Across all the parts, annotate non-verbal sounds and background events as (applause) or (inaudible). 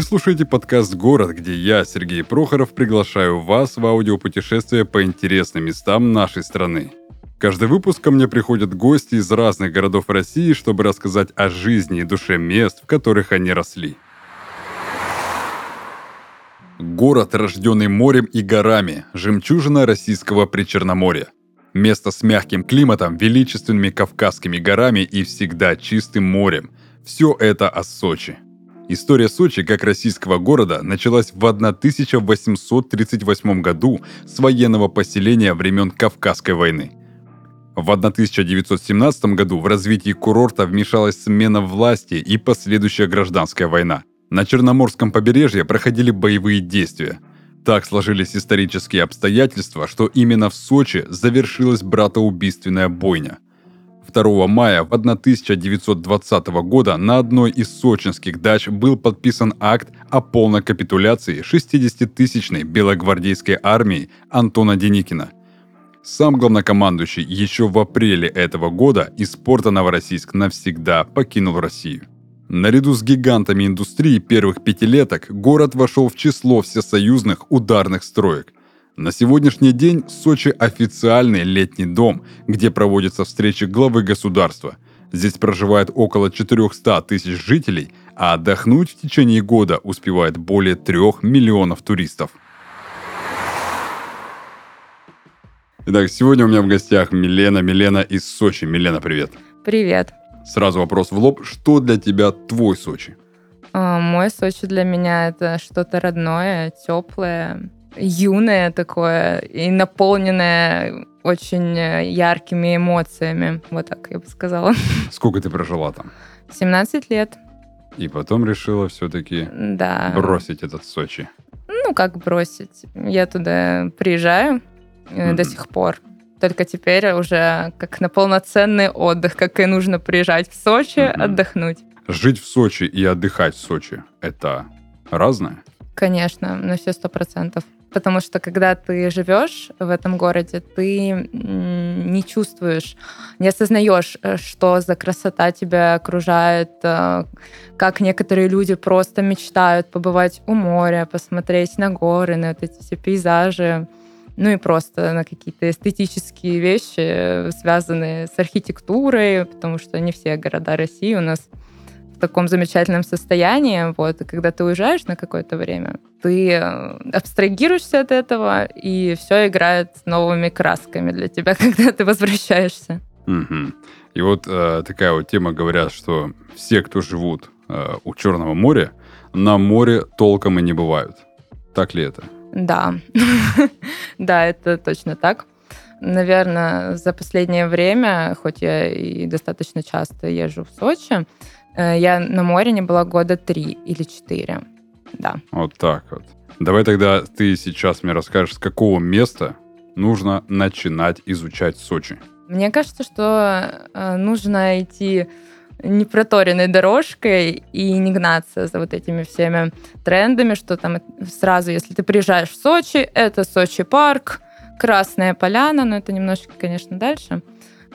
Вы слушаете подкаст «Город», где я, Сергей Прохоров, приглашаю вас в аудиопутешествие по интересным местам нашей страны. Каждый выпуск ко мне приходят гости из разных городов России, чтобы рассказать о жизни и душе мест, в которых они росли. Город, рожденный морем и горами, жемчужина российского Причерноморья. Место с мягким климатом, величественными Кавказскими горами и всегда чистым морем. Все это о Сочи – История Сочи как российского города началась в 1838 году с военного поселения времен Кавказской войны. В 1917 году в развитие курорта вмешалась смена власти и последующая гражданская война. На Черноморском побережье проходили боевые действия. Так сложились исторические обстоятельства, что именно в Сочи завершилась братоубийственная бойня – 2 мая 1920 года на одной из сочинских дач был подписан акт о полной капитуляции 60-тысячной белогвардейской армии Антона Деникина. Сам главнокомандующий еще в апреле этого года из порта Новороссийск навсегда покинул Россию. Наряду с гигантами индустрии первых пятилеток город вошел в число всесоюзных ударных строек – на сегодняшний день Сочи официальный летний дом, где проводятся встречи главы государства. Здесь проживает около 400 тысяч жителей, а отдохнуть в течение года успевает более 3 миллионов туристов. Итак, сегодня у меня в гостях Милена. Милена из Сочи. Милена, привет. Привет. Сразу вопрос в лоб. Что для тебя твой Сочи? А, мой Сочи для меня это что-то родное, теплое, юное такое и наполненное очень э, яркими эмоциями. Вот так я бы сказала. (laughs) Сколько ты прожила там? 17 лет. И потом решила все-таки да. бросить этот Сочи. Ну, как бросить? Я туда приезжаю mm-hmm. до сих пор. Только теперь уже как на полноценный отдых, как и нужно приезжать в Сочи, mm-hmm. отдохнуть. Жить в Сочи и отдыхать в Сочи – это разное? Конечно, на все сто процентов. Потому что когда ты живешь в этом городе, ты не чувствуешь, не осознаешь, э, что за красота тебя окружает, э, как некоторые люди просто мечтают побывать у моря, посмотреть на горы, на вот эти все пейзажи, ну и просто на какие-то эстетические вещи, э, связанные с архитектурой, потому что не все города России у нас таком замечательном состоянии, вот, и когда ты уезжаешь на какое-то время, ты э, абстрагируешься от этого, и все играет новыми красками для тебя, (laughs) когда ты возвращаешься. Угу. И вот э, такая вот тема, говорят, что все, кто живут э, у Черного моря, на море толком и не бывают. Так ли это? Да, (laughs) да, это точно так. Наверное, за последнее время, хоть я и достаточно часто езжу в Сочи, я на море не была года три или четыре. Да. Вот так вот. Давай тогда ты сейчас мне расскажешь, с какого места нужно начинать изучать Сочи. Мне кажется, что э, нужно идти непроторенной дорожкой и не гнаться за вот этими всеми трендами, что там сразу, если ты приезжаешь в Сочи, это Сочи парк, Красная поляна, но это немножечко, конечно, дальше.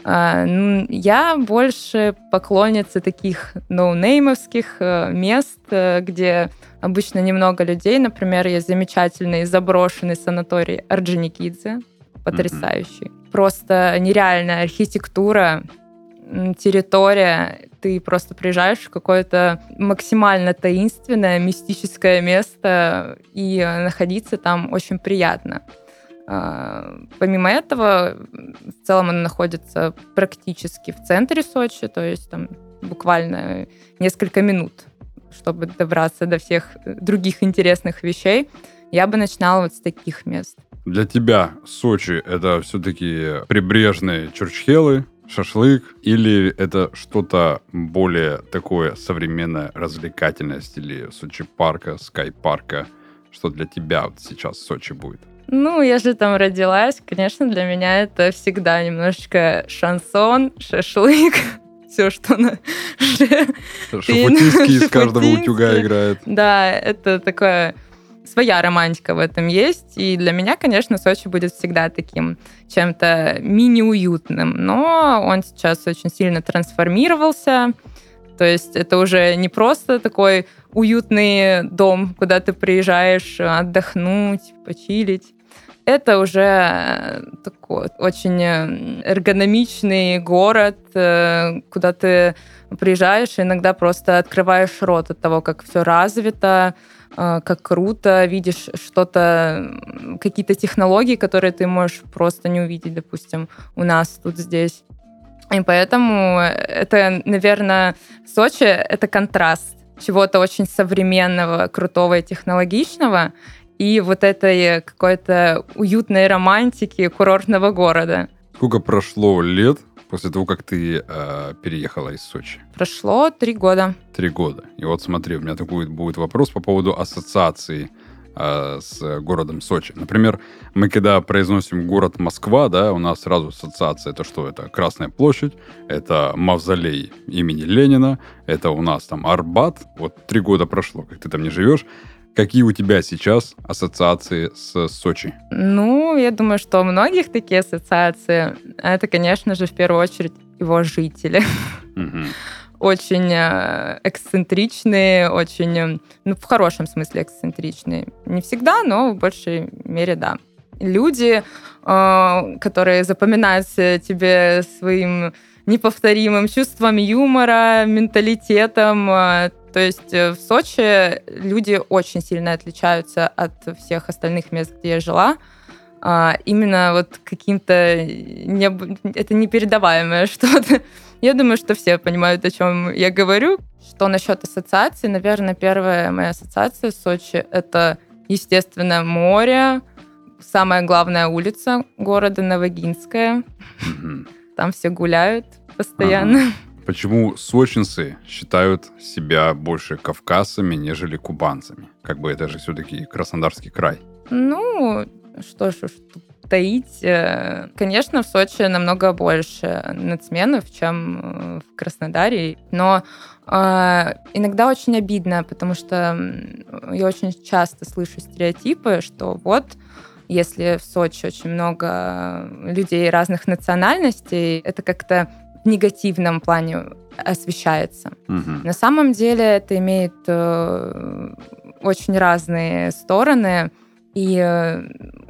А, я больше поклонница таких ноунеймовских э, мест, э, где обычно немного людей. Например, есть замечательный заброшенный санаторий Орджоникидзе, потрясающий. Mm-hmm. Просто нереальная архитектура, территория, ты просто приезжаешь в какое-то максимально таинственное, мистическое место, и находиться там очень приятно. А, помимо этого, в целом она находится практически в центре Сочи, то есть там буквально несколько минут, чтобы добраться до всех других интересных вещей. Я бы начинала вот с таких мест. Для тебя Сочи — это все-таки прибрежные чурчхелы, шашлык, или это что-то более такое современное, развлекательное в стиле Сочи парка, Скай парка? Что для тебя вот сейчас Сочи будет? Ну, если там родилась, конечно, для меня это всегда немножечко шансон, шашлык, (laughs) все, что на (laughs) Шафутистки из (laughs) каждого утюга играет. Да, это такое своя романтика в этом есть. И для меня, конечно, Сочи будет всегда таким чем-то мини-уютным. Но он сейчас очень сильно трансформировался. То есть это уже не просто такой уютный дом, куда ты приезжаешь отдохнуть, почилить. Это уже такой очень эргономичный город, куда ты приезжаешь и иногда просто открываешь рот от того, как все развито, как круто, видишь что-то, какие-то технологии, которые ты можешь просто не увидеть, допустим, у нас тут здесь. И поэтому это, наверное, Сочи — это контраст чего-то очень современного, крутого и технологичного, и вот этой какой-то уютной романтики курортного города. Сколько прошло лет после того, как ты э, переехала из Сочи? Прошло три года. Три года. И вот смотри, у меня такой будет вопрос по поводу ассоциации э, с городом Сочи. Например, мы когда произносим город Москва, да, у нас сразу ассоциация, это что? Это Красная площадь, это мавзолей имени Ленина, это у нас там Арбат. Вот три года прошло, как ты там не живешь. Какие у тебя сейчас ассоциации с Сочи? Ну, я думаю, что у многих такие ассоциации. Это, конечно же, в первую очередь его жители. Угу очень э, эксцентричные, очень, э, ну, в хорошем смысле эксцентричные. Не всегда, но в большей мере, да. Люди, э, которые запоминаются тебе своим неповторимым чувством юмора, менталитетом. То есть в Сочи люди очень сильно отличаются от всех остальных мест, где я жила. Именно вот каким-то... Не... Это непередаваемое (laughs) что-то. Я думаю, что все понимают, о чем я говорю. Что насчет ассоциации? Наверное, первая моя ассоциация с Сочи — это, естественно, море, самая главная улица города Новогинская. Там все гуляют постоянно. Ага. Почему сочинцы считают себя больше кавказцами, нежели кубанцами? Как бы это же все-таки Краснодарский край. Ну, что ж, таить. Э, конечно, в Сочи намного больше нацменов, чем э, в Краснодаре, но э, иногда очень обидно, потому что я очень часто слышу стереотипы, что вот если в Сочи очень много людей разных национальностей, это как-то негативном плане освещается. Угу. На самом деле это имеет э, очень разные стороны. И э,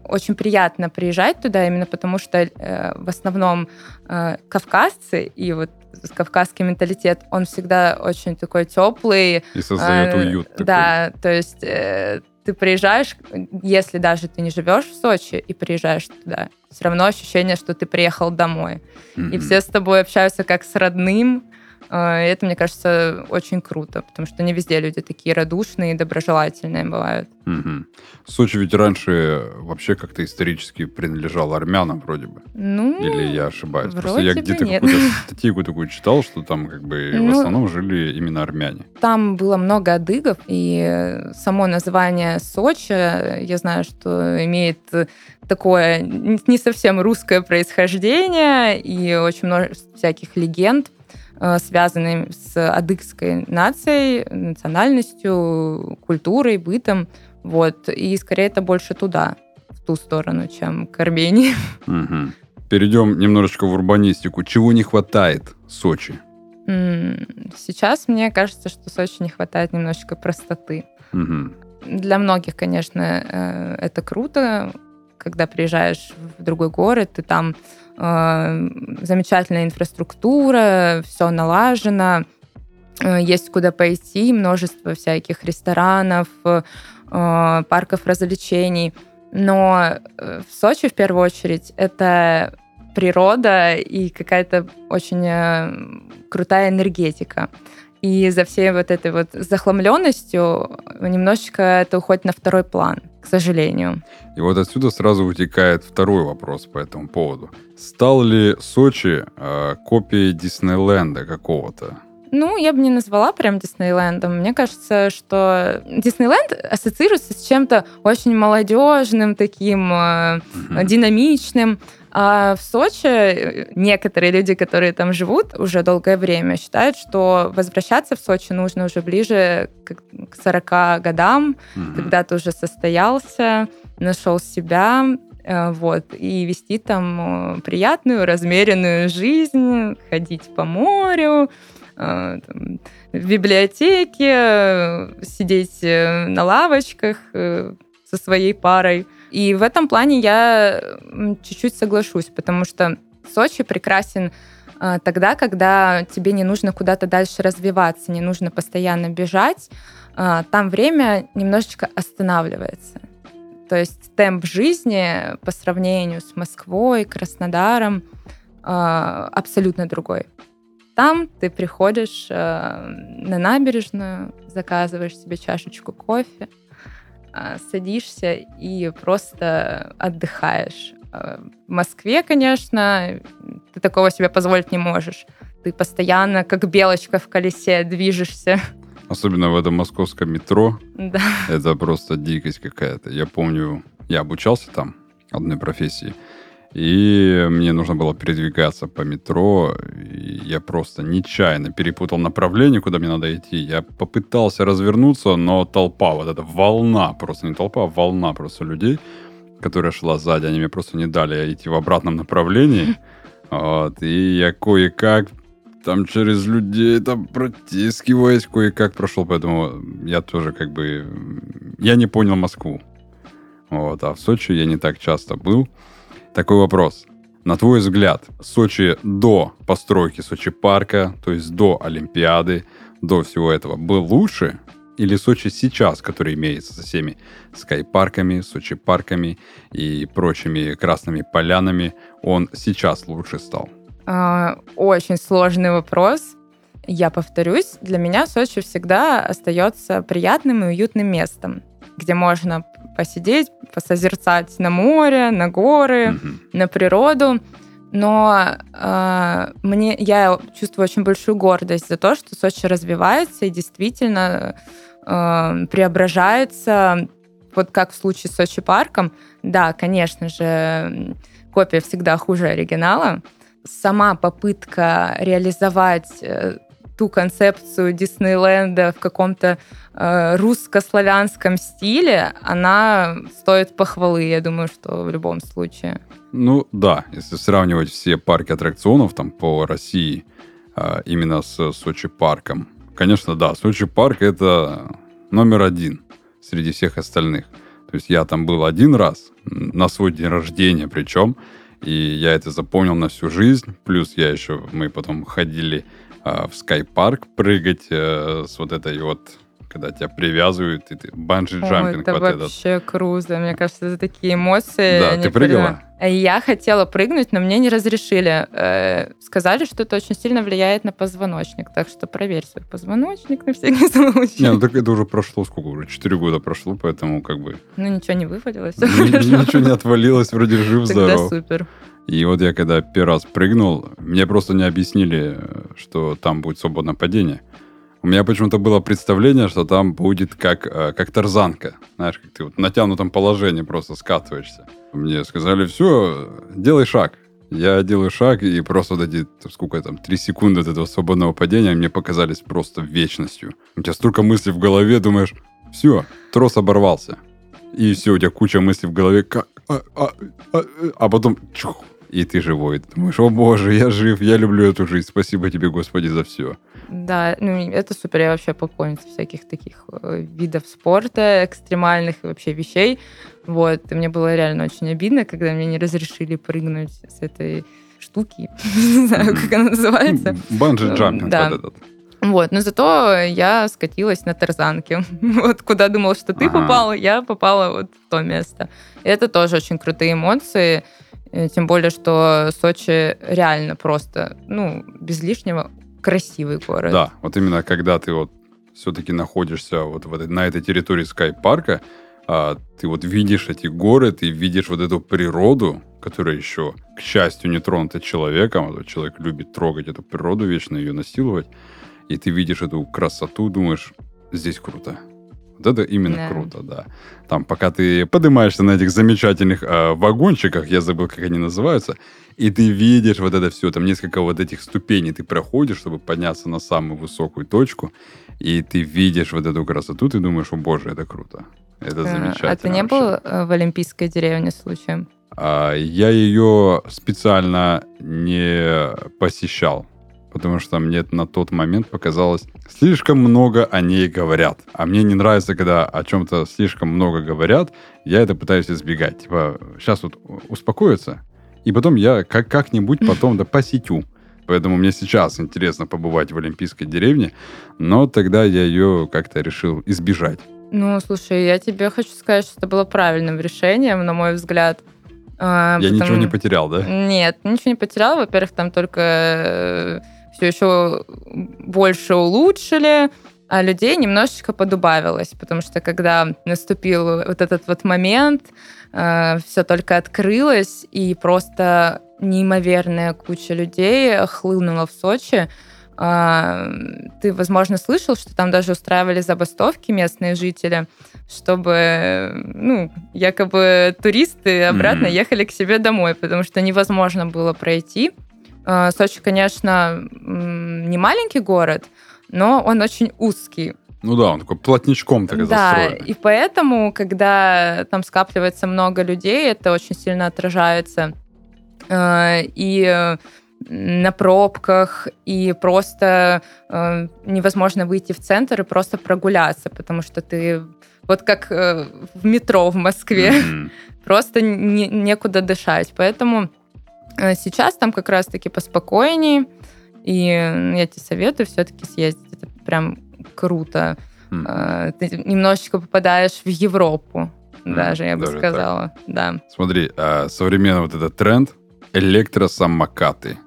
очень приятно приезжать туда, именно потому что э, в основном э, кавказцы и вот кавказский менталитет, он всегда очень такой теплый. И создает э, уют. Такой. Да, то есть э, ты приезжаешь, если даже ты не живешь в Сочи и приезжаешь туда, все равно ощущение, что ты приехал домой. Mm-hmm. И все с тобой общаются как с родным, это, мне кажется, очень круто, потому что не везде люди такие радушные и доброжелательные бывают. Угу. Сочи ведь раньше вообще как-то исторически принадлежал армянам вроде бы. Ну, Или я ошибаюсь? Просто я где-то какую-то статью такую читал, что там как бы ну, в основном жили именно армяне. Там было много адыгов, и само название Сочи, я знаю, что имеет такое не совсем русское происхождение и очень много всяких легенд Э, связанные с адыгской нацией, национальностью, культурой, бытом. Вот. И скорее это больше туда, в ту сторону, чем к Армении. Угу. Перейдем немножечко в урбанистику. Чего не хватает Сочи? Сейчас мне кажется, что Сочи не хватает немножечко простоты. Угу. Для многих, конечно, э, это круто, когда приезжаешь в другой город, и там э, замечательная инфраструктура, все налажено, э, есть куда пойти, множество всяких ресторанов, э, парков развлечений. Но э, в Сочи, в первую очередь, это природа и какая-то очень э, крутая энергетика. И за всей вот этой вот захламленностью немножечко это уходит на второй план, к сожалению. И вот отсюда сразу вытекает второй вопрос по этому поводу. Стал ли Сочи э, копией Диснейленда какого-то? Ну, я бы не назвала прям Диснейлендом. Мне кажется, что Диснейленд ассоциируется с чем-то очень молодежным, таким э, динамичным. А в Сочи э, некоторые люди, которые там живут уже долгое время, считают, что возвращаться в Сочи нужно уже ближе к 40 годам, mm когда ты уже состоялся, нашел себя, э, вот, и вести там э, приятную, размеренную жизнь, ходить по морю, в библиотеке, сидеть на лавочках со своей парой. И в этом плане я чуть-чуть соглашусь, потому что Сочи прекрасен тогда, когда тебе не нужно куда-то дальше развиваться, не нужно постоянно бежать, там время немножечко останавливается. То есть темп жизни по сравнению с Москвой, Краснодаром абсолютно другой. Там ты приходишь на набережную, заказываешь себе чашечку кофе, садишься и просто отдыхаешь. В Москве, конечно, ты такого себе позволить не можешь. Ты постоянно, как белочка в колесе, движешься. Особенно в этом московском метро. Да. Это просто дикость какая-то. Я помню, я обучался там одной профессии, и мне нужно было передвигаться по метро, и я просто нечаянно перепутал направление, куда мне надо идти. Я попытался развернуться, но толпа, вот эта волна, просто не толпа, а волна просто людей, которая шла сзади, они мне просто не дали идти в обратном направлении. (laughs) Вот, и я кое-как там через людей там протискиваясь кое-как прошел, поэтому я тоже как бы... Я не понял Москву. Вот, а в Сочи я не так часто был. Такой вопрос. На твой взгляд, Сочи до постройки Сочи парка, то есть до Олимпиады, до всего этого, был лучше? Или Сочи сейчас, который имеется со всеми скайпарками, Сочи парками и прочими красными полянами, он сейчас лучше стал? А, очень сложный вопрос. Я повторюсь, для меня Сочи всегда остается приятным и уютным местом, где можно посидеть, посозерцать на море, на горы, mm-hmm. на природу. Но э, мне я чувствую очень большую гордость за то, что Сочи развивается и действительно э, преображается. Вот как в случае с Сочи парком, да, конечно же, копия всегда хуже оригинала, сама попытка реализовать э, ту концепцию Диснейленда в каком-то русско-славянском стиле, она стоит похвалы, я думаю, что в любом случае. Ну да, если сравнивать все парки аттракционов там по России э, именно с Сочи парком, конечно, да, Сочи парк это номер один среди всех остальных. То есть я там был один раз на свой день рождения, причем и я это запомнил на всю жизнь. Плюс я еще, мы потом ходили э, в скайпарк прыгать э, с вот этой вот когда тебя привязывают, и ты банджи-джампинг это вот вообще этот. круто. Мне кажется, это такие эмоции. Да, ты прыгала? Я хотела прыгнуть, но мне не разрешили. Э, сказали, что это очень сильно влияет на позвоночник, так что проверь свой позвоночник на всякий (laughs) случай. Не, ну так это уже прошло сколько уже? Четыре года прошло, поэтому как бы... Ну ничего не вывалилось. (laughs) Ничего не отвалилось, вроде жив-здоров. Тогда супер. И вот я когда первый раз прыгнул, мне просто не объяснили, что там будет свободное падение. У меня почему-то было представление, что там будет как, э, как тарзанка. Знаешь, как ты вот в натянутом положении просто скатываешься. Мне сказали, все, делай шаг. Я делаю шаг, и просто вот эти, сколько там, три секунды от этого свободного падения мне показались просто вечностью. У тебя столько мыслей в голове, думаешь, все, трос оборвался. И все, у тебя куча мыслей в голове, как, а, а, а, а потом чух, и ты живой. Ты думаешь, о боже, я жив, я люблю эту жизнь, спасибо тебе, Господи, за все. Да, ну это супер, я вообще поклонница всяких таких э, видов спорта, экстремальных и вообще вещей. Вот, и мне было реально очень обидно, когда мне не разрешили прыгнуть с этой штуки, (laughs) не знаю, как она называется. Банджи-джампинг да. вот этот. Вот, но зато я скатилась на тарзанке. (laughs) Вот куда думал, что ты ага. попала, я попала вот в то место. И это тоже очень крутые эмоции. Э, тем более, что Сочи реально просто, ну, без лишнего красивый город. Да, вот именно когда ты вот все-таки находишься вот в этой, на этой территории скайпарка, а, ты вот видишь эти горы, ты видишь вот эту природу, которая еще, к счастью, не тронута человеком, а человек любит трогать эту природу, вечно ее насиловать, и ты видишь эту красоту, думаешь, здесь круто. Вот это именно да. круто, да. Там, пока ты поднимаешься на этих замечательных э, вагончиках, я забыл, как они называются, и ты видишь вот это все, там несколько вот этих ступеней ты проходишь, чтобы подняться на самую высокую точку, и ты видишь вот эту красоту, ты думаешь, о боже, это круто. Это а, замечательно. А ты не вообще. был э, в Олимпийской деревне случаем? А, я ее специально не посещал потому что мне на тот момент показалось, слишком много о ней говорят. А мне не нравится, когда о чем-то слишком много говорят, я это пытаюсь избегать. Типа, сейчас вот успокоится, и потом я как- как-нибудь (laughs) потом да посетю. Поэтому мне сейчас интересно побывать в Олимпийской деревне, но тогда я ее как-то решил избежать. Ну, слушай, я тебе хочу сказать, что это было правильным решением, на мой взгляд. А, я потому... ничего не потерял, да? Нет, ничего не потерял. Во-первых, там только э, все еще больше улучшили, а людей немножечко подубавилось, потому что когда наступил вот этот вот момент, э, все только открылось, и просто неимоверная куча людей хлынула в Сочи. А, ты, возможно, слышал, что там даже устраивали забастовки местные жители, чтобы, ну, якобы туристы обратно mm-hmm. ехали к себе домой, потому что невозможно было пройти. А, Сочи, конечно, не маленький город, но он очень узкий. Ну да, он такой плотничком так Да, застроенный. и поэтому, когда там скапливается много людей, это очень сильно отражается Э, и э, на пробках, и просто э, невозможно выйти в центр и просто прогуляться, потому что ты вот как в метро в Москве, mm-hmm. (laughs) просто не, некуда дышать. Поэтому сейчас там как раз-таки поспокойнее, и я тебе советую все-таки съездить. Это прям круто. Mm-hmm. Ты немножечко попадаешь в Европу, mm-hmm. даже я бы даже сказала. Так. Да. Смотри, а современный вот этот тренд электросамокаты.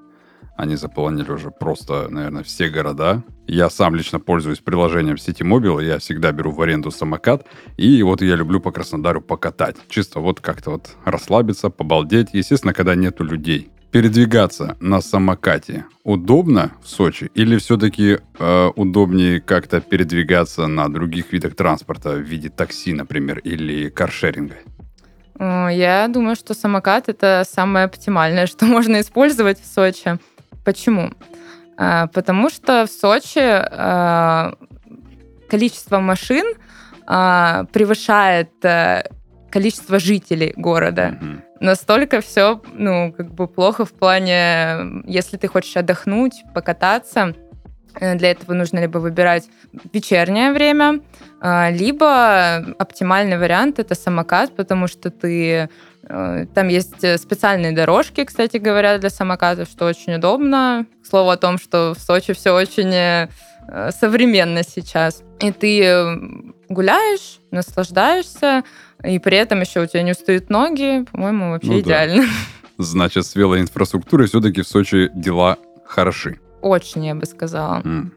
Они заполонили уже просто, наверное, все города. Я сам лично пользуюсь приложением City я всегда беру в аренду самокат, и вот я люблю по Краснодару покатать. Чисто вот как-то вот расслабиться, побалдеть, естественно, когда нету людей. Передвигаться на самокате удобно в Сочи или все-таки э, удобнее как-то передвигаться на других видах транспорта в виде такси, например, или каршеринга? Я думаю, что самокат это самое оптимальное, что (laughs) можно использовать в Сочи. Почему? А, потому что в Сочи а, количество машин а, превышает э, количество жителей города. Mm-hmm. Настолько все, ну, как бы плохо в плане, если ты хочешь отдохнуть, покататься, Э, для этого нужно либо выбирать вечернее время, либо оптимальный вариант это самокат, потому что ты там есть специальные дорожки, кстати говоря, для самокатов, что очень удобно. К слову о том, что в Сочи все очень э, современно сейчас. И ты гуляешь, наслаждаешься, и при этом еще у тебя не устают ноги, по-моему, вообще ну, идеально. Да. Значит, с велоинфраструктурой все-таки в Сочи дела хороши. Очень, я бы сказала. Mm.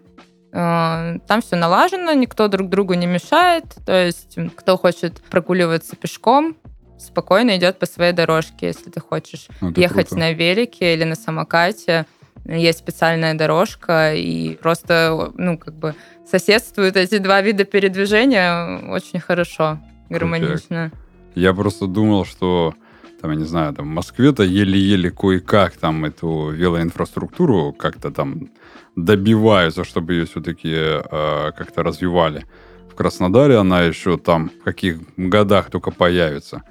Там все налажено, никто друг другу не мешает. То есть, кто хочет прогуливаться пешком, спокойно идет по своей дорожке, если ты хочешь Это ехать круто. на велике или на самокате. Есть специальная дорожка, и просто, ну, как бы соседствуют эти два вида передвижения очень хорошо, гармонично. Я просто думал, что там, я не знаю, там в Москве-то еле-еле кое-как там эту велоинфраструктуру как-то там добиваются, чтобы ее все-таки э, как-то развивали. В Краснодаре она еще там в каких годах только появится.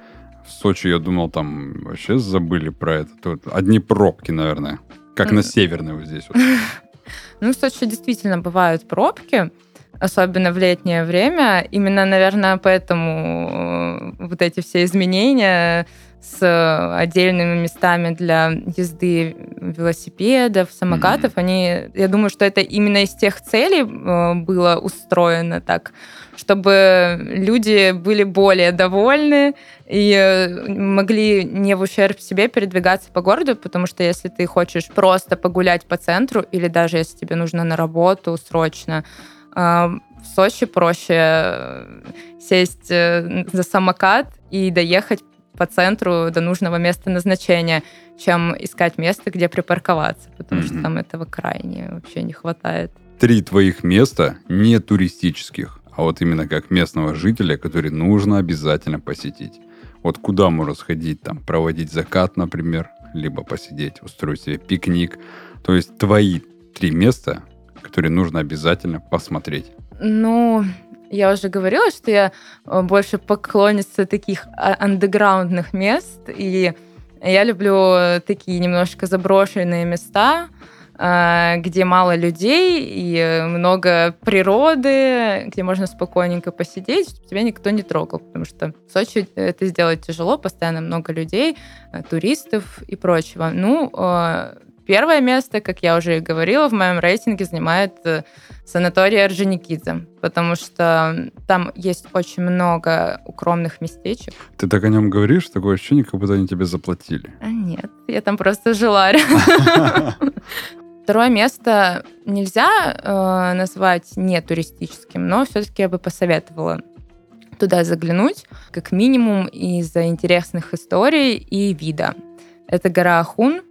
В Сочи, я думал, там вообще забыли про это. Тут одни пробки, наверное. Как на северной вот здесь вот. (laughs) Ну, в Сочи действительно бывают пробки, особенно в летнее время. Именно, наверное, поэтому э, вот эти все изменения с отдельными местами для езды велосипедов, самокатов, mm-hmm. они, я думаю, что это именно из тех целей э, было устроено так, чтобы люди были более довольны и э, могли не в ущерб себе передвигаться по городу, потому что если ты хочешь просто погулять по центру или даже если тебе нужно на работу срочно, э, в Сочи проще сесть за самокат и доехать по центру до нужного места назначения, чем искать место, где припарковаться, потому mm-hmm. что там этого крайне вообще не хватает. Три твоих места не туристических, а вот именно как местного жителя, который нужно обязательно посетить. Вот куда можно сходить, там, проводить закат, например, либо посидеть, устроить себе пикник. То есть твои три места, которые нужно обязательно посмотреть. Ну, я уже говорила, что я э, больше поклонница таких а, андеграундных мест, и я люблю такие немножко заброшенные места, э, где мало людей и много природы, где можно спокойненько посидеть, тебя никто не трогал, потому что в Сочи это сделать тяжело, постоянно много людей, э, туристов и прочего. Ну, э, Первое место, как я уже и говорила, в моем рейтинге занимает э, санаторий Орджоникидзе, потому что там есть очень много укромных местечек. Ты так о нем говоришь, такое ощущение, как будто они тебе заплатили. А нет, я там просто жила. (laughs) Второе место нельзя э, назвать не туристическим, но все-таки я бы посоветовала туда заглянуть, как минимум из-за интересных историй и вида. Это гора Ахун,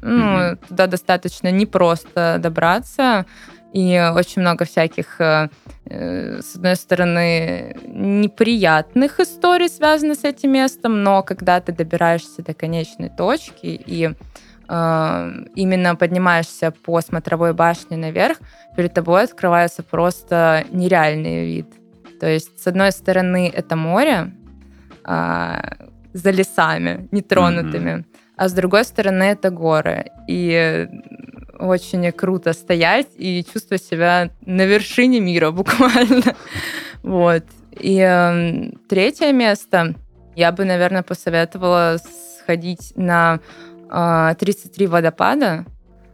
ну, mm-hmm. туда достаточно непросто добраться. И очень много всяких, э, э, с одной стороны, неприятных историй связанных с этим местом, но когда ты добираешься до конечной точки и именно поднимаешься по смотровой башне наверх, перед тобой открывается просто нереальный вид. То есть, с одной стороны, это море э, за лесами, нетронутыми, mm-hmm а с другой стороны это горы. И очень круто стоять и чувствовать себя на вершине мира (laughs) буквально. Вот. И э, третье место я бы, наверное, посоветовала сходить на э, 33 водопада.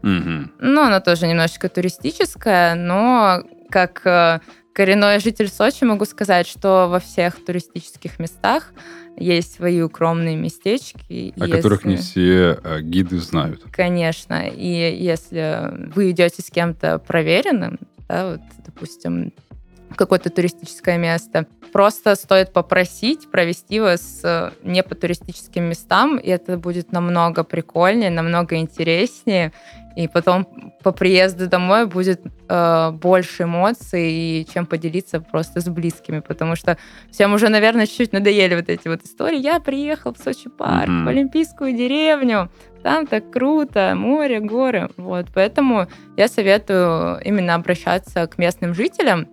Mm-hmm. Ну, она тоже немножечко туристическая, но как э, коренной житель Сочи могу сказать, что во всех туристических местах есть свои укромные местечки. О если... которых не все э, гиды знают. Конечно. И если вы идете с кем-то проверенным, да, вот, допустим, какое-то туристическое место. Просто стоит попросить провести вас э, не по туристическим местам, и это будет намного прикольнее, намного интереснее. И потом по приезду домой будет э, больше эмоций, чем поделиться просто с близкими, потому что всем уже, наверное, чуть-чуть надоели вот эти вот истории. Я приехал в Сочи парк, mm-hmm. в Олимпийскую деревню, там так круто, море, горы. Вот, поэтому я советую именно обращаться к местным жителям,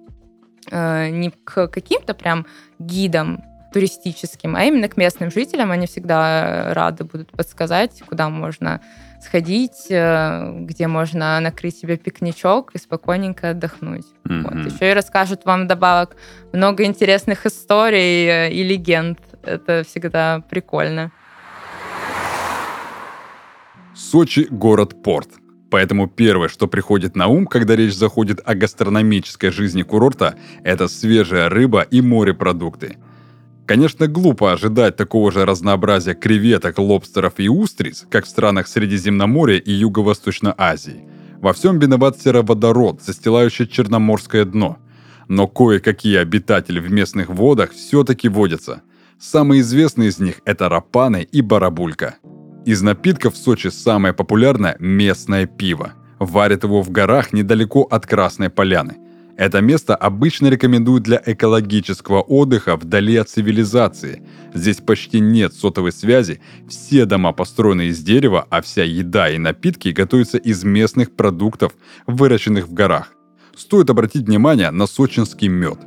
не к каким-то прям гидам туристическим, а именно к местным жителям. Они всегда рады будут подсказать, куда можно сходить, э, где можно накрыть себе пикничок и спокойненько отдохнуть. Mm-hmm. Вот. Еще и расскажут вам добавок много интересных историй э, и легенд. Это всегда прикольно. Сочи – город-порт. Поэтому первое, что приходит на ум, когда речь заходит о гастрономической жизни курорта, это свежая рыба и морепродукты. Конечно, глупо ожидать такого же разнообразия креветок, лобстеров и устриц, как в странах Средиземноморья и Юго-Восточной Азии. Во всем виноват сероводород, застилающий черноморское дно. Но кое-какие обитатели в местных водах все-таки водятся. Самые известные из них – это рапаны и барабулька – из напитков в Сочи самое популярное – местное пиво. Варят его в горах недалеко от Красной Поляны. Это место обычно рекомендуют для экологического отдыха вдали от цивилизации. Здесь почти нет сотовой связи, все дома построены из дерева, а вся еда и напитки готовятся из местных продуктов, выращенных в горах. Стоит обратить внимание на сочинский мед.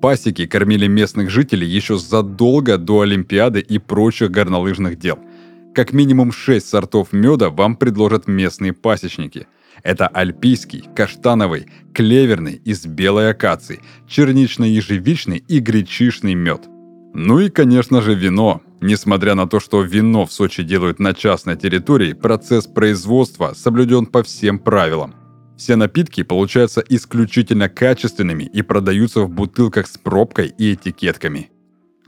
Пасеки кормили местных жителей еще задолго до Олимпиады и прочих горнолыжных дел – как минимум 6 сортов меда вам предложат местные пасечники. Это альпийский, каштановый, клеверный из белой акации, чернично-ежевичный и гречишный мед. Ну и, конечно же, вино. Несмотря на то, что вино в Сочи делают на частной территории, процесс производства соблюден по всем правилам. Все напитки получаются исключительно качественными и продаются в бутылках с пробкой и этикетками.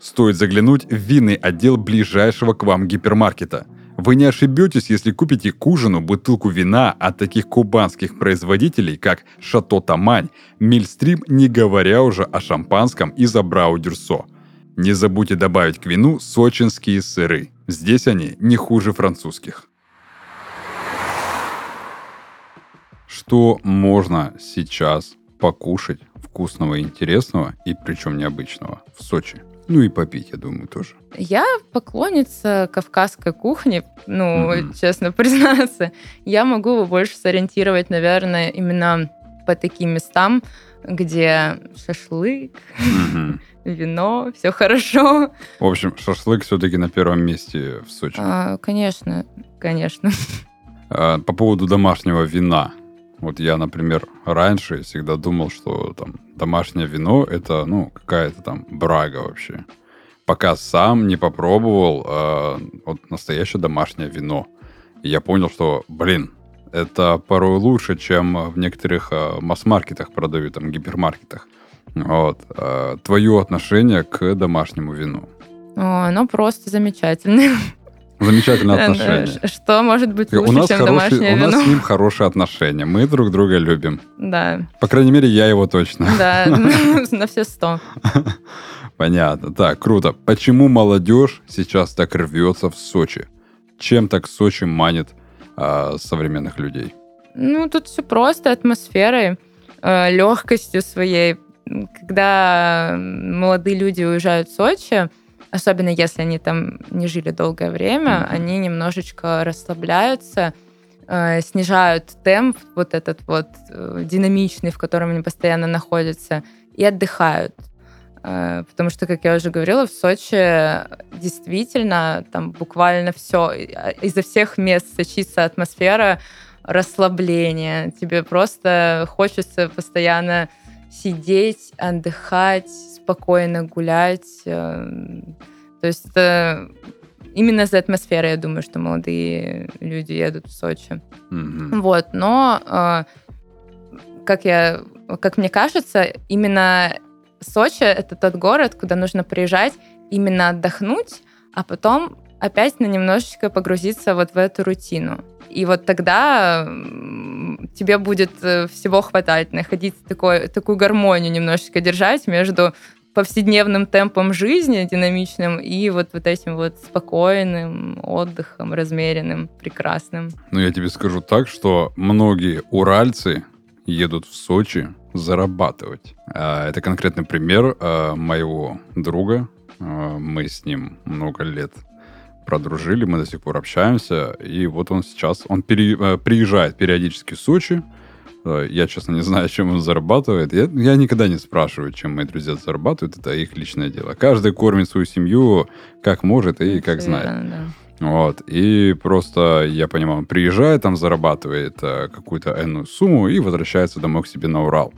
Стоит заглянуть в винный отдел ближайшего к вам гипермаркета. Вы не ошибетесь, если купите к ужину бутылку вина от таких кубанских производителей, как Шато Тамань, Мильстрим, не говоря уже о шампанском из Абрау Дюрсо. Не забудьте добавить к вину сочинские сыры. Здесь они не хуже французских. Что можно сейчас покушать вкусного и интересного, и причем необычного, в Сочи? Ну и попить, я думаю, тоже. Я поклонница кавказской кухни, ну, mm-hmm. честно признаться. Я могу больше сориентировать, наверное, именно по таким местам, где шашлык, mm-hmm. (laughs) вино, все хорошо. В общем, шашлык все-таки на первом месте в Сочи. А, конечно, конечно. Э, по поводу домашнего вина. Вот я, например, раньше всегда думал, что там домашнее вино это, ну, какая-то там брага вообще. Пока сам не попробовал э, вот настоящее домашнее вино. И я понял, что, блин, это порой лучше, чем в некоторых э, масс-маркетах продают, там, гипермаркетах. Вот. Э, твое отношение к домашнему вину? О, оно просто замечательное. (laughs) Замечательное отношение. Что может быть лучше, у нас чем хорошие, домашнее У вино? нас с ним хорошие отношения. Мы друг друга любим. Да, По крайней мере, я его точно. да, (laughs) (laughs) на все сто. Понятно. Так, круто. Почему молодежь сейчас так рвется в Сочи? Чем так Сочи манит а, современных людей? Ну, тут все просто, атмосферой, э, легкостью своей. Когда молодые люди уезжают в Сочи, особенно если они там не жили долгое время, Мгм. они немножечко расслабляются, э, снижают темп вот этот вот э, динамичный, в котором они постоянно находятся, и отдыхают. Э, Потому что, как я уже говорила, в Сочи действительно там буквально все, изо всех мест сочится атмосфера расслабления. Тебе просто хочется постоянно сидеть, отдыхать, спокойно гулять. э, То есть именно за атмосферой, я думаю, что молодые люди едут в Сочи. Мгм. Вот, но э, как я, как мне кажется, именно Сочи это тот город, куда нужно приезжать именно отдохнуть, а потом опять на немножечко погрузиться вот в эту рутину. И вот тогда тебе будет э, всего хватать, находить такой, такую гармонию немножечко держать между повседневным темпом жизни динамичным и вот, вот этим вот спокойным отдыхом, размеренным, прекрасным. Ну, я тебе скажу так, что многие уральцы едут в Сочи зарабатывать. А, Это конкретный пример а, моего друга. А, Мы с ним много лет продружили, мы до сих пор общаемся. И вот он сейчас, он пере- э, приезжает периодически в Сочи. Э, Я, честно, не знаю, чем он зарабатывает. Я, я никогда не спрашиваю, чем мои друзья зарабатывают. Это их личное дело. Каждый кормит свою семью как может и как знает. да. Вот. И просто, я понимаю, он приезжает, там зарабатывает э, какую-то энную сумму и возвращается домой к себе на Урал.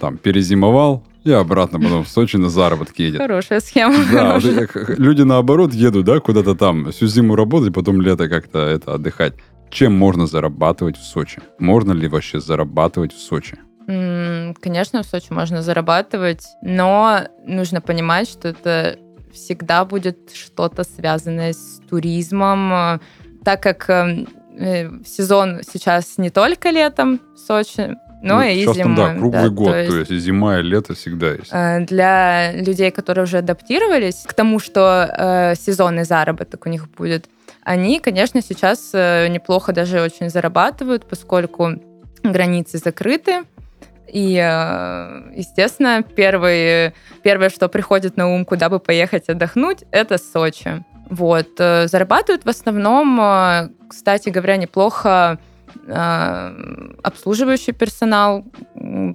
Там перезимовал и обратно потом в Сочи на заработки едет. Хорошая схема. Да, вот хорошая. х- люди наоборот едут, да, куда-то там, всю зиму работать, потом лето как-то это отдыхать. Чем можно зарабатывать в Сочи? Можно ли вообще зарабатывать в Сочи? Конечно, в Сочи можно зарабатывать, но нужно понимать, что это всегда будет что-то связанное с туризмом, так как э, э, сезон сейчас не только летом в Сочи, но Ну, и сейчас зимой. да, круглый да, год, то есть то есть и зима, и лето всегда есть. э, для людей, которые уже адаптировались к тому, что э, сезонный заработок у них будет, они, конечно, сейчас э, неплохо даже очень зарабатывают, поскольку границы закрыты. И, э, естественно, первый, первое, что приходит на ум, куда бы поехать отдохнуть, это Сочи. Вот. э, Зарабатывают в основном, кстати говоря, неплохо обслуживающий персонал,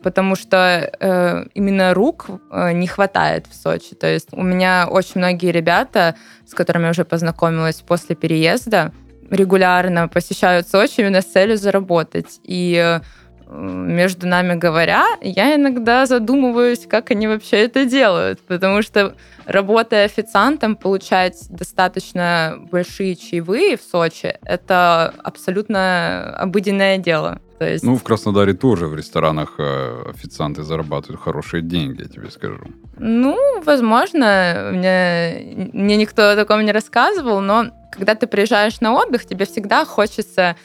потому что э, именно рук э, не хватает в Сочи. То есть у меня очень многие ребята, с которыми я уже познакомилась после переезда, регулярно посещают Сочи именно с целью заработать. И э, между нами говоря, я иногда задумываюсь, как они вообще это делают, потому что работая официантом, получать достаточно большие чаевые в Сочи, это абсолютно обыденное дело. То есть, Ну, в Краснодаре тоже в ресторанах э, официанты зарабатывают хорошие деньги, я тебе скажу. ну, возможно, мне, мне никто о таком не рассказывал, но когда ты приезжаешь на отдых, тебе всегда хочется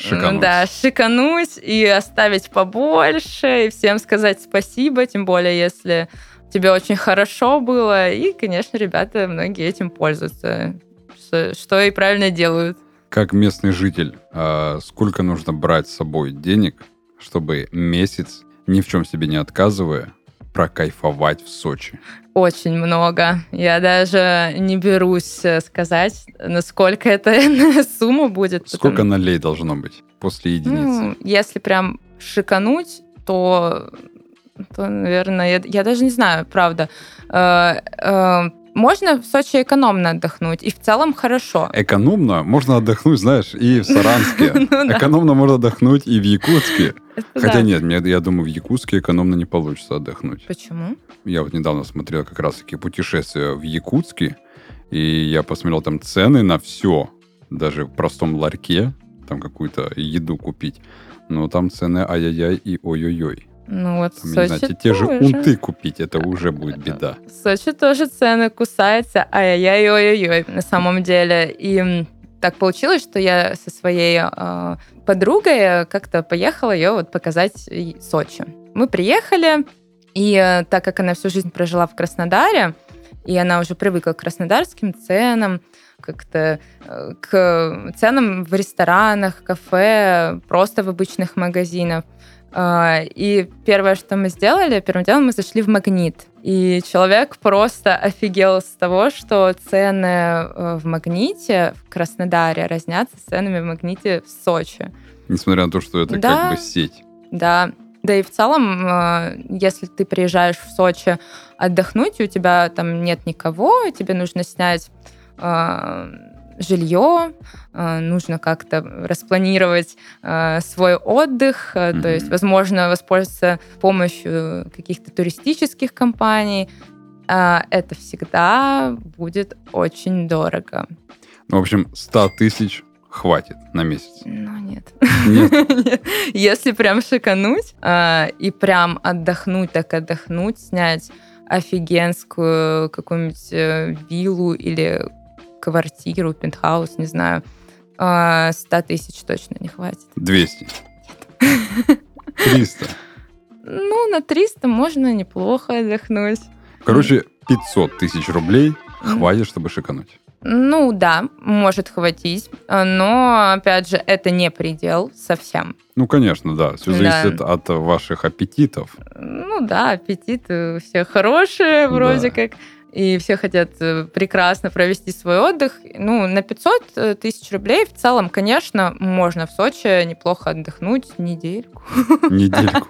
Шикануть. Ну да, шикануть и оставить побольше, и всем сказать спасибо, тем более, если тебе очень хорошо было. И, конечно, ребята многие этим пользуются, что, что и правильно делают. Как местный житель, а, сколько нужно брать с собой денег, чтобы месяц, ни в чем себе не отказывая, прокайфовать в Сочи? Очень много. Я даже не берусь э, сказать, насколько эта (laughs) сумма будет. Сколько потому- налей должно быть после единицы? Ну, если прям шикануть, то, то наверное, я, я даже не знаю, правда. Э, э, можно в Сочи экономно отдохнуть, и в целом хорошо. Экономно можно отдохнуть, знаешь, и в Саранске. (laughs) Ну. Экономно можно отдохнуть и в Якутске. Хотя нет, я думаю, в Якутске экономно не получится отдохнуть. Почему? Я вот недавно смотрел как раз-таки путешествие в Якутске, и я посмотрел там цены на все, даже в простом ларьке, там какую-то еду купить. Но там цены ай-яй-яй и ой-ой-ой. Ну вот Там, не Сочи знаю, те, те же унты купить, это уже будет беда. В (laughs) Сочи тоже цены кусаются, ай-яй-яй, ой-ой-ой, на самом деле. И так получилось, что я со своей э, подругой как-то поехала ее вот показать Сочи. Мы приехали, и э, так как она всю жизнь прожила в Краснодаре, и она уже привыкла к краснодарским ценам, как-то э, к ценам в ресторанах, кафе, просто в обычных магазинах. А, И первое, что мы сделали, первым делом мы зашли в магнит. И человек просто офигел с того, что цены э, в магните в Краснодаре разнятся с ценами в магните в Сочи. Несмотря на то, что это Да. как бы сеть. Да. Да и в целом, э, если ты приезжаешь в Сочи отдохнуть, и у тебя там нет никого, тебе нужно снять э, жилье, э, нужно как-то распланировать э, свой отдых, э, Мгм. то есть, возможно, воспользоваться помощью каких-то туристических компаний. Это всегда будет очень дорого. Ну, в общем, 100 тысяч хватит на месяц. Ну, нет. Нет? (laughs) Если прям шикануть а, и прям отдохнуть, так отдохнуть, снять офигенскую какую-нибудь э, виллу или квартиру, пентхаус, не знаю, а, 100 тысяч точно не хватит. 200. 300. Ну, на 300 можно неплохо отдохнуть. Короче, 500 тысяч рублей хватит, чтобы шикануть. Ну да, может хватить, но, опять же, это не предел совсем. Ну, конечно, да. Все Да. зависит от ваших аппетитов. Ну да, аппетиты у всех хорошие вроде Да. как. И все хотят э, прекрасно провести свой отдых. Ну, на 500 тысяч рублей в целом, конечно, можно в Сочи неплохо отдохнуть недельку. (laughs) Недельку.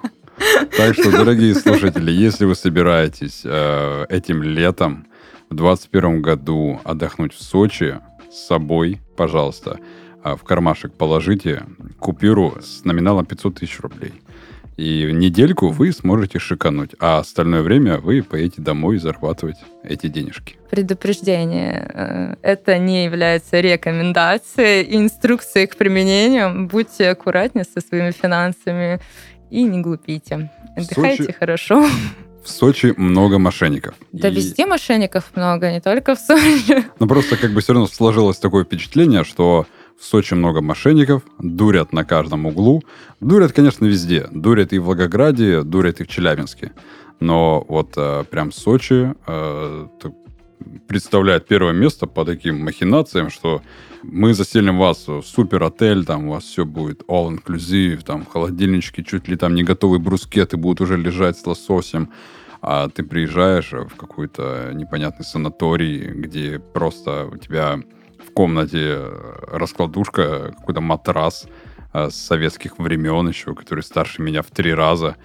Так что, дорогие слушатели, если вы собираетесь э, этим летом в 2021 году отдохнуть в Сочи с собой, пожалуйста, а, в кармашек положите купюру с номиналом 500 тысяч рублей. И в недельку вы сможете шикануть, а остальное время вы поедете домой зарабатывать эти денежки. Предупреждение. э, Это не является рекомендацией, инструкцией к применению. Будьте аккуратнее со своими финансами и не глупите. Отдыхайте Сочи- хорошо. В Сочи много мошенников. Да И- везде мошенников много, не только в Сочи. Ну, просто как бы все равно сложилось такое впечатление, что в Сочи много мошенников, дурят на каждом углу. Дурят, конечно, везде. Дурят и в Волгограде, дурят и в Челябинске. Но вот э, прям Сочи э, представляет первое место по таким махинациям, что мы заселим вас в супер отель, там у вас все будет all inclusive, там в холодильничке чуть ли там не готовые брускеты будут уже лежать с лососем, а ты приезжаешь в какой-то непонятный санаторий, где просто у тебя комнате раскладушка, какой-то матрас э, с советских времен еще, который старше меня в три раза,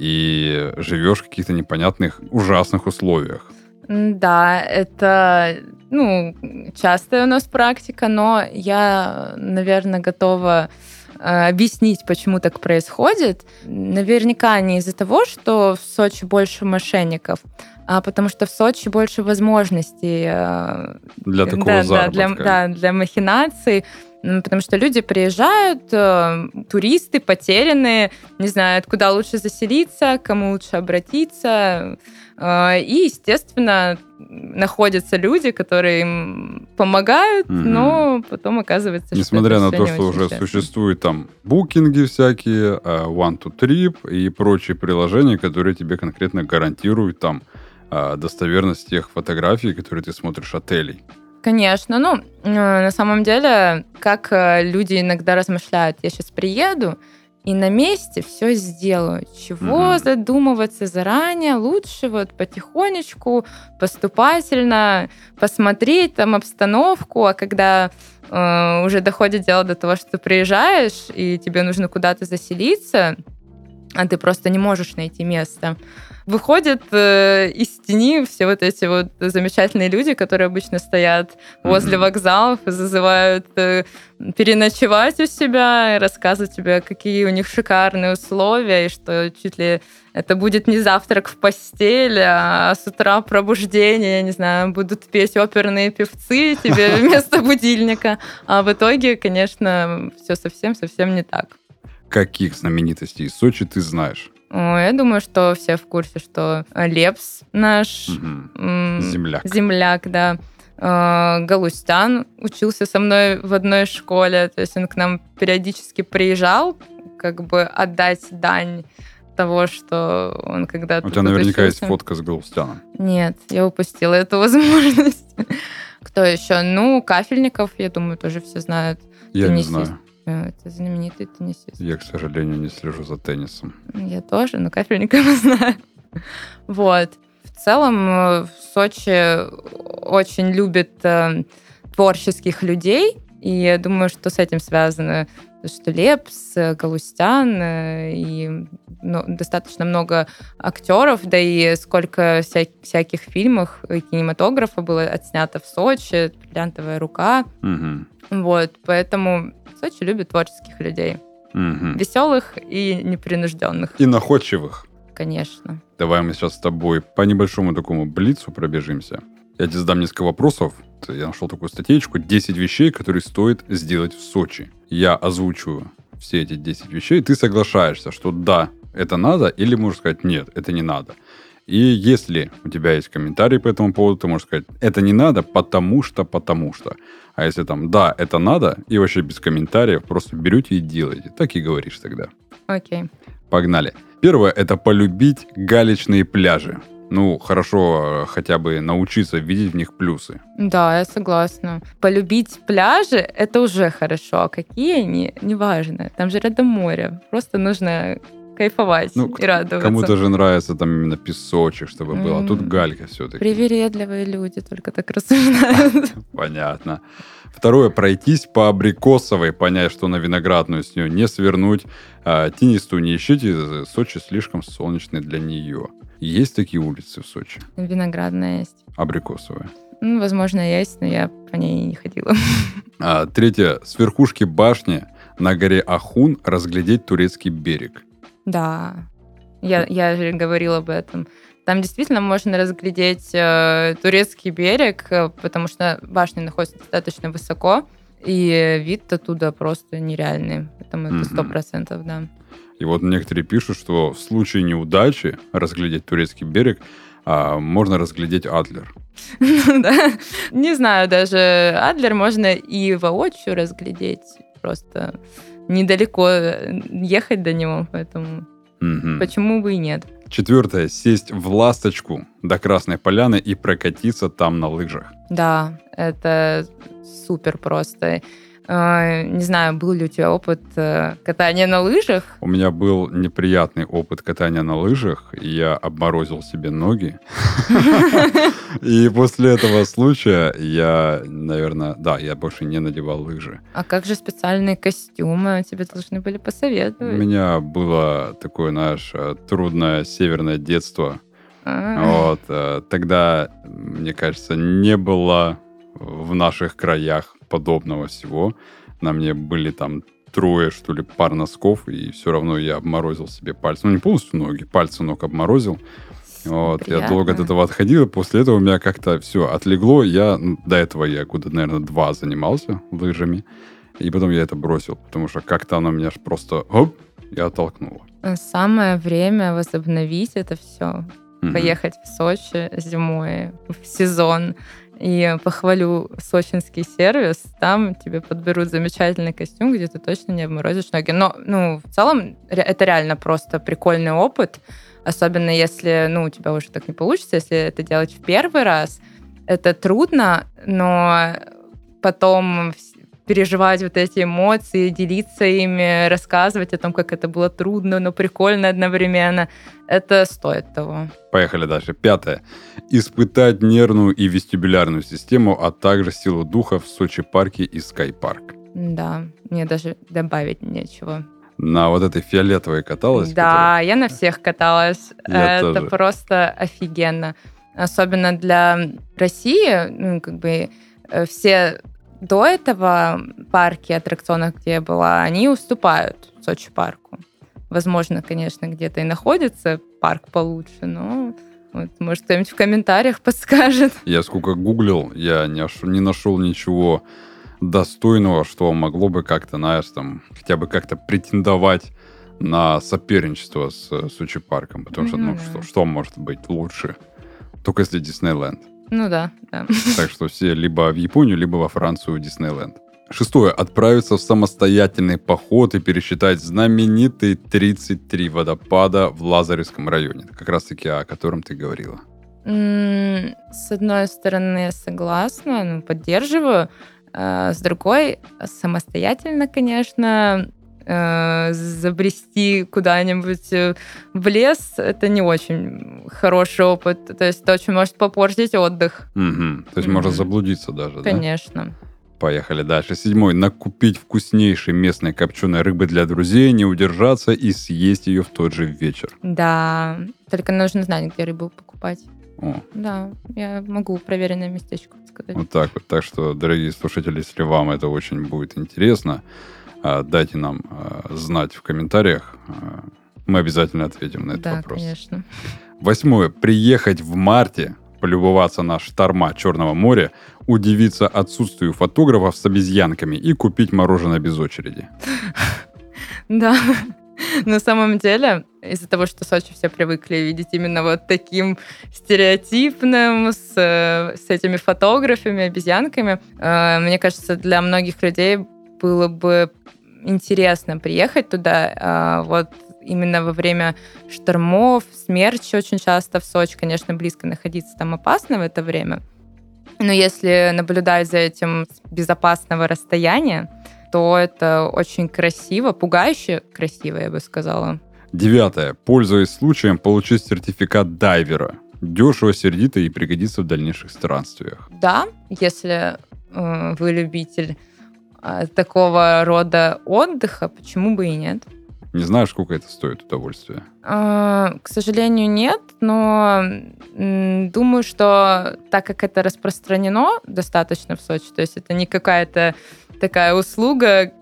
и живешь в каких-то непонятных, ужасных условиях. Да, это ну, частая у нас практика, но я, наверное, готова э, объяснить, почему так происходит. Наверняка не из-за того, что в Сочи больше мошенников, а потому что в Сочи больше возможностей э, Для такого да, да, заработка. для, да, для махинаций. Потому что люди приезжают, э, туристы потерянные, не знают, куда лучше заселиться, кому лучше обратиться. Э, И, естественно, находятся люди, которые им помогают, Мгм. но потом оказывается, Несмотря что на это то, что уже существуют там букинги всякие, э, One to Trip и прочие приложения, которые тебе конкретно гарантируют там э, достоверность тех фотографий, которые ты смотришь отелей. Конечно, ну, э, на самом деле, как э, люди иногда размышляют, я сейчас приеду и на месте все сделаю. Чего Мгм. задумываться заранее? Лучше вот потихонечку, поступательно посмотреть там обстановку, а когда э, уже доходит дело до того, что ты приезжаешь и тебе нужно куда-то заселиться, а ты просто не можешь найти место. Выходят э, из тени все вот эти вот замечательные люди, которые обычно стоят возле mm-hmm. вокзалов и зазывают э, переночевать у себя, рассказывать тебе, какие у них шикарные условия, и что чуть ли это будет не завтрак в постели, а с утра пробуждение, я не знаю, будут петь оперные певцы тебе (laughs) вместо будильника. А в итоге, конечно, все совсем-совсем не так. Каких знаменитостей из Сочи ты знаешь? Я думаю, что все в курсе, что Лепс наш угу. земляк. земляк, да. А, Галустян учился со мной в одной школе, то есть он к нам периодически приезжал, как бы отдать дань того, что он когда-то... У тебя наверняка есть фотка с Галустяном. Нет, я упустила эту (laughs) возможность. Кто еще? Ну, Кафельников, я думаю, тоже все знают. Я не знаю. Э, это знаменитый теннисист. Я, к сожалению, не слежу за теннисом. Я тоже, но капельников (laughs) знаю. Вот. В целом э, в Сочи очень любят э, творческих людей, и я думаю, что с этим связано что Лепс, Галустян и ну, достаточно много актеров, да и сколько вся, всяких фильмов и кинематографа было отснято в Сочи, «Бриллиантовая рука». Угу. Вот, поэтому Сочи любит творческих людей. Угу. Веселых и непринужденных. И находчивых. Конечно. Давай мы сейчас с тобой по небольшому такому блицу пробежимся. Я тебе задам несколько вопросов. Я нашел такую статейку. 10 вещей, которые стоит сделать в Сочи. Я озвучу все эти 10 вещей. Ты соглашаешься, что да, это надо, или можешь сказать, нет, это не надо. И если у тебя есть комментарий по этому поводу, ты можешь сказать, это не надо, потому что, потому что. А если там, да, это надо, и вообще без комментариев, просто берете и делаете. Так и говоришь тогда. Окей. Погнали. Первое – это полюбить галечные пляжи. Ну, хорошо хотя бы научиться видеть в них плюсы. Да, я согласна. Полюбить пляжи – это уже хорошо. А какие они, неважно. Там же рядом море. Просто нужно кайфовать ну, и радоваться. Кому-то же нравится там именно песочек, чтобы mm. было, а тут галька все-таки. Привередливые люди только так рассуждают. (laughs) Понятно. Второе, пройтись по абрикосовой, понять, что на виноградную с нее не свернуть. А, тенистую не ищите, Сочи слишком солнечный для нее. Есть такие улицы в Сочи? Виноградная есть. Абрикосовая? Ну, возможно, есть, но я по ней не ходила. (laughs) А, третье, с верхушки башни на горе Ахун разглядеть турецкий берег. Да, я, я же говорила об этом. Там действительно можно разглядеть э, турецкий берег, э, потому что башня находится достаточно высоко, и вид оттуда просто нереальный. Поэтому это сто процентов, да. И вот некоторые пишут, что в случае неудачи разглядеть турецкий берег, а, можно разглядеть Адлер. (laughs) да. Не знаю, даже Адлер можно и воочию разглядеть. Просто недалеко э, ехать до него, поэтому угу. почему бы и нет. Четвертое. Сесть в ласточку до Красной Поляны и прокатиться там на лыжах. Да, это супер просто. А, не знаю, был ли у тебя опыт э, катания на лыжах? У меня был неприятный опыт катания на лыжах, я обморозил себе ноги. И после этого случая я, наверное, да, я больше не надевал лыжи. А как же специальные костюмы тебе должны были посоветовать? У меня было такое, знаешь, трудное северное детство. А. Вот. Э, тогда, мне кажется, не было в наших краях подобного всего. На мне были там трое, что ли, пар носков, и все равно я обморозил себе пальцы. Ну, не полностью ноги, пальцы ног обморозил. Вот, я долго от этого отходил, после этого у меня как-то все отлегло. Я ну, до этого я года, наверное, два занимался лыжами, и потом я это бросил, потому что как-то оно меня просто оп, и оттолкнуло. Самое время возобновить это все. Mm-hmm. Поехать в Сочи зимой, в сезон, и похвалю сочинский сервис. Там тебе подберут замечательный костюм, где ты точно не обморозишь ноги. Но, ну, в целом, это реально просто прикольный опыт. Особенно если, ну, у тебя уже так не получится, если это делать в первый раз. Это трудно, но потом переживать вот эти эмоции, делиться ими, рассказывать о том, как это было трудно, но прикольно одновременно. Это стоит того. Поехали дальше. Пятое. Испытать нервную и вестибулярную систему, а также силу духа в Сочи парке и Скай парк. Да, мне даже добавить нечего. На вот этой фиолетовой каталась? Да, я на всех каталась. (laughs) Я Это тоже. просто офигенно. Особенно для России, ну, как бы э, все до этого парки, аттракционов, где я была, они уступают Сочи парку. Возможно, конечно, где-то и находится парк получше, но вот, может, кто-нибудь в комментариях подскажет. Я сколько гуглил, я не, аш- не нашел ничего достойного, что могло бы как-то, знаешь, там, хотя бы как-то претендовать на соперничество с э, Сочи парком. Потому что, ну, что, что может быть лучше? Только если Диснейленд. Ну да, да. (laughs) Так что все либо в Японию, либо во Францию Диснейленд. Шестое. Отправиться в самостоятельный поход и пересчитать знаменитые 33 водопада в Лазаревском районе. Как раз таки о котором ты говорила. С одной стороны, я согласна, ну, поддерживаю. А С другой, самостоятельно, конечно, э, забрести куда-нибудь э, в лес, это не очень хороший опыт. То есть это очень может попортить отдых. Мгм. То есть можно Мгм. заблудиться даже, да? Конечно. Поехали дальше. Седьмой. Накупить вкуснейшей местной копченой рыбы для друзей, не удержаться и съесть ее в тот же вечер. Да, только нужно знать, где рыбу покупать. О, Да, я могу проверенное местечко сказать. вот так вот. Так что, дорогие слушатели, если вам это очень будет интересно, дайте нам а, знать в комментариях. А, Мы обязательно ответим на этот да, вопрос. конечно. Восьмое. Приехать в марте, полюбоваться на шторма Черного моря, удивиться отсутствию фотографов с обезьянками и купить мороженое без очереди. (laughs) Да. На самом деле, из-за того, что Сочи все привыкли видеть именно вот таким стереотипным, с, э, с этими фотографами, обезьянками, э, мне кажется, для многих людей было бы интересно приехать туда. а, Вот именно во время штормов, смерчи очень часто в Сочи, конечно, близко находиться там опасно в это время. Но если наблюдать за этим с безопасного расстояния, то это очень красиво, пугающе красиво, я бы сказала. Девятое. Пользуясь случаем, получить сертификат дайвера. Дешево, сердито и пригодится в дальнейших странствиях. Да, если э, вы любитель такого рода отдыха, почему бы и нет? Не знаю, сколько это стоит удовольствие. Э, К сожалению, нет, но думаю, что так как это распространено достаточно в Сочи, то есть это не какая-то такая услуга,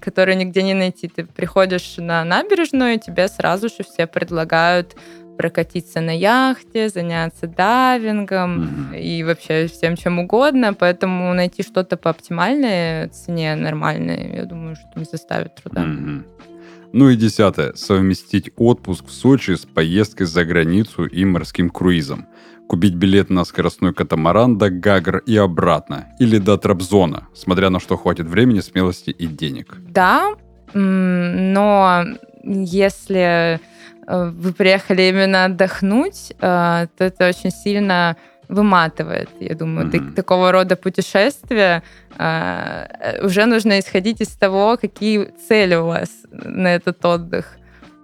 которую нигде не найти. Ты приходишь на набережную, и тебе сразу же все предлагают прокатиться на яхте, заняться дайвингом и вообще всем чем угодно, поэтому найти что-то по оптимальной цене, нормальной, я думаю, что не заставит труда. Ну и десятое. Совместить отпуск в Сочи с поездкой за границу и морским круизом. Купить билет на скоростной катамаран до Гагр и обратно. Или до Трабзона, смотря на что хватит времени, смелости и денег. Да, но если вы приехали именно отдохнуть, э, то это очень сильно выматывает, я думаю. Мгм. такого рода путешествия э, уже нужно исходить из того, какие цели у вас на этот отдых.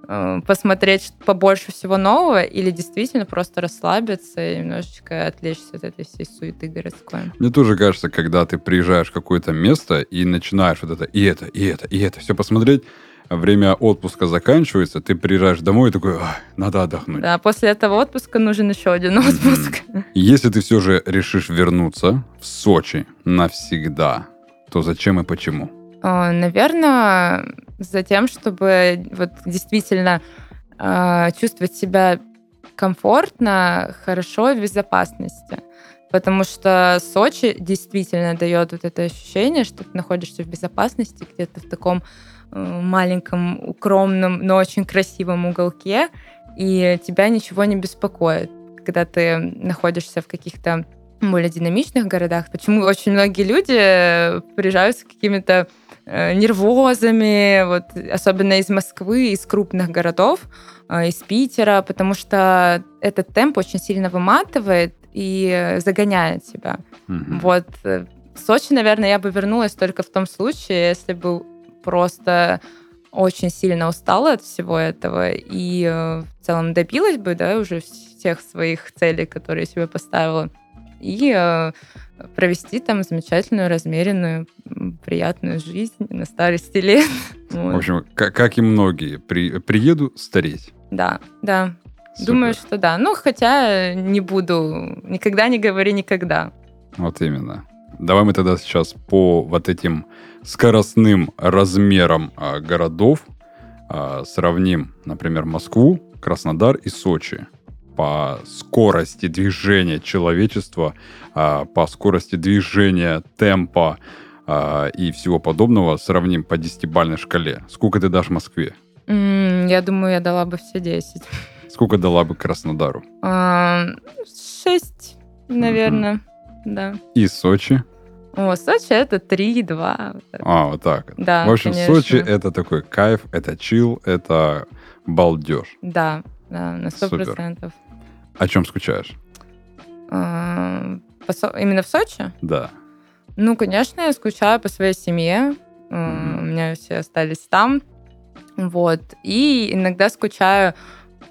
Э, Посмотреть побольше всего нового или действительно просто расслабиться и немножечко отвлечься от этой всей суеты городской. Мне тоже кажется, когда ты приезжаешь в какое-то место и начинаешь вот это, и это, и это, и это все посмотреть, время отпуска заканчивается, ты приезжаешь домой и такой, «Ах, надо отдохнуть. Да, после этого отпуска нужен еще один отпуск. Если ты все же решишь вернуться в Сочи навсегда, то зачем и почему? Наверное, за тем, чтобы вот действительно а, чувствовать себя комфортно, хорошо и в безопасности. Потому что Сочи действительно дает вот это ощущение, что ты находишься в безопасности где-то в таком маленьком, укромном, но очень красивом уголке, и тебя ничего не беспокоит, когда ты находишься в каких-то более динамичных городах. Почему очень многие люди э, приезжают с какими-то э, нервозами, вот, особенно из Москвы, из крупных городов, э, из Питера, потому что этот темп очень сильно выматывает и э, загоняет тебя. Мгм. Вот. э, В Сочи, наверное, я бы вернулась только в том случае, если бы просто очень сильно устала от всего этого и э, в целом добилась бы, да, уже всех своих целей, которые я себе поставила, и э, провести там замечательную, размеренную, приятную жизнь на старости лет. (laughs) Вот. В общем, как, как и многие, при, приеду стареть. Да, да. Супер. Думаю, что да. Ну, хотя не буду. Никогда не говори никогда. Вот именно. Давай мы тогда сейчас по вот этим скоростным размерам а, городов а, сравним, например, Москву, Краснодар и Сочи по скорости движения человечества, а, по скорости движения, темпа и всего подобного сравним по десятибальной шкале. Сколько ты дашь Москве? Я думаю, я дала бы все 10. Сколько дала бы Краснодару? Шесть, наверное. Да. И Сочи? О, Сочи это 3-2. вот так. А, вот так. Да, В общем, конечно. Сочи это такой кайф, это чил, это балдеж. Да, да, на сто Супер. процентов. О чем скучаешь? А, по Именно в Сочи? Да. Ну, конечно, я скучаю по своей семье. Мгм. У меня все остались там. Вот. И иногда скучаю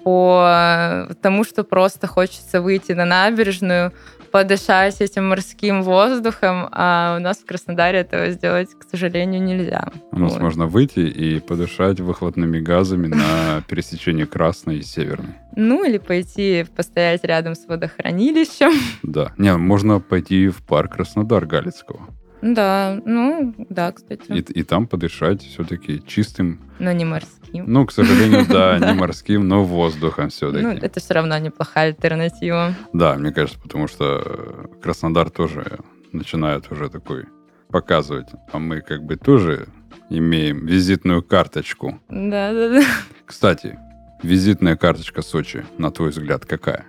по тому, что просто хочется выйти на набережную, подышать этим морским воздухом, а у нас в Краснодаре этого сделать, к сожалению, нельзя. У нас Вот. можно выйти и подышать выхлопными газами на пересечении Красной и Северной. Ну, или пойти постоять рядом с водохранилищем. Да. Не, можно пойти в парк Краснодар Галицкого. Да, ну, да, кстати. И, и там подышать все-таки чистым, Но не морским. ну, к сожалению, да, (laughs) не морским, но воздухом Ну, все-таки. это все равно неплохая альтернатива. Да, мне кажется, потому что Краснодар тоже начинает уже такой показывать. А мы как бы тоже имеем визитную карточку. Да, да, да. Кстати, визитная карточка Сочи, на твой взгляд, какая?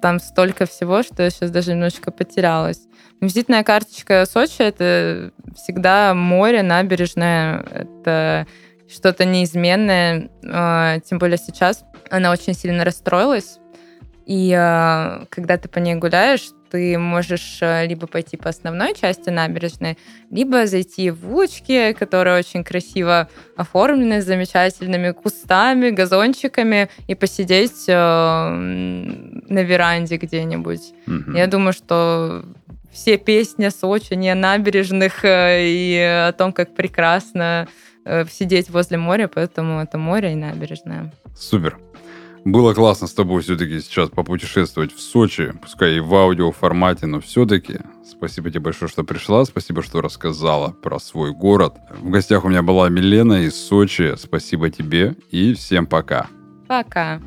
Там столько всего, что я сейчас даже немножечко потерялась. Визитная карточка Сочи — это всегда море, набережная. Это что-то неизменное. А, Тем более сейчас она очень сильно расстроилась. И а, когда ты по ней гуляешь, ты можешь а, либо пойти по основной части набережной, либо зайти в улочки, которые очень красиво оформлены, с замечательными кустами, газончиками, и посидеть э, на веранде где-нибудь. Мгм. Я думаю, что все песни о Сочи, не о набережных э, и о том, как прекрасно э, сидеть возле моря, поэтому это море и набережная. Супер. Было классно с тобой все-таки сейчас попутешествовать в Сочи, пускай и в аудио формате, но все-таки. Спасибо тебе большое, что пришла, спасибо, что рассказала про свой город. В гостях у меня была Милена из Сочи. Спасибо тебе и всем пока. Пока.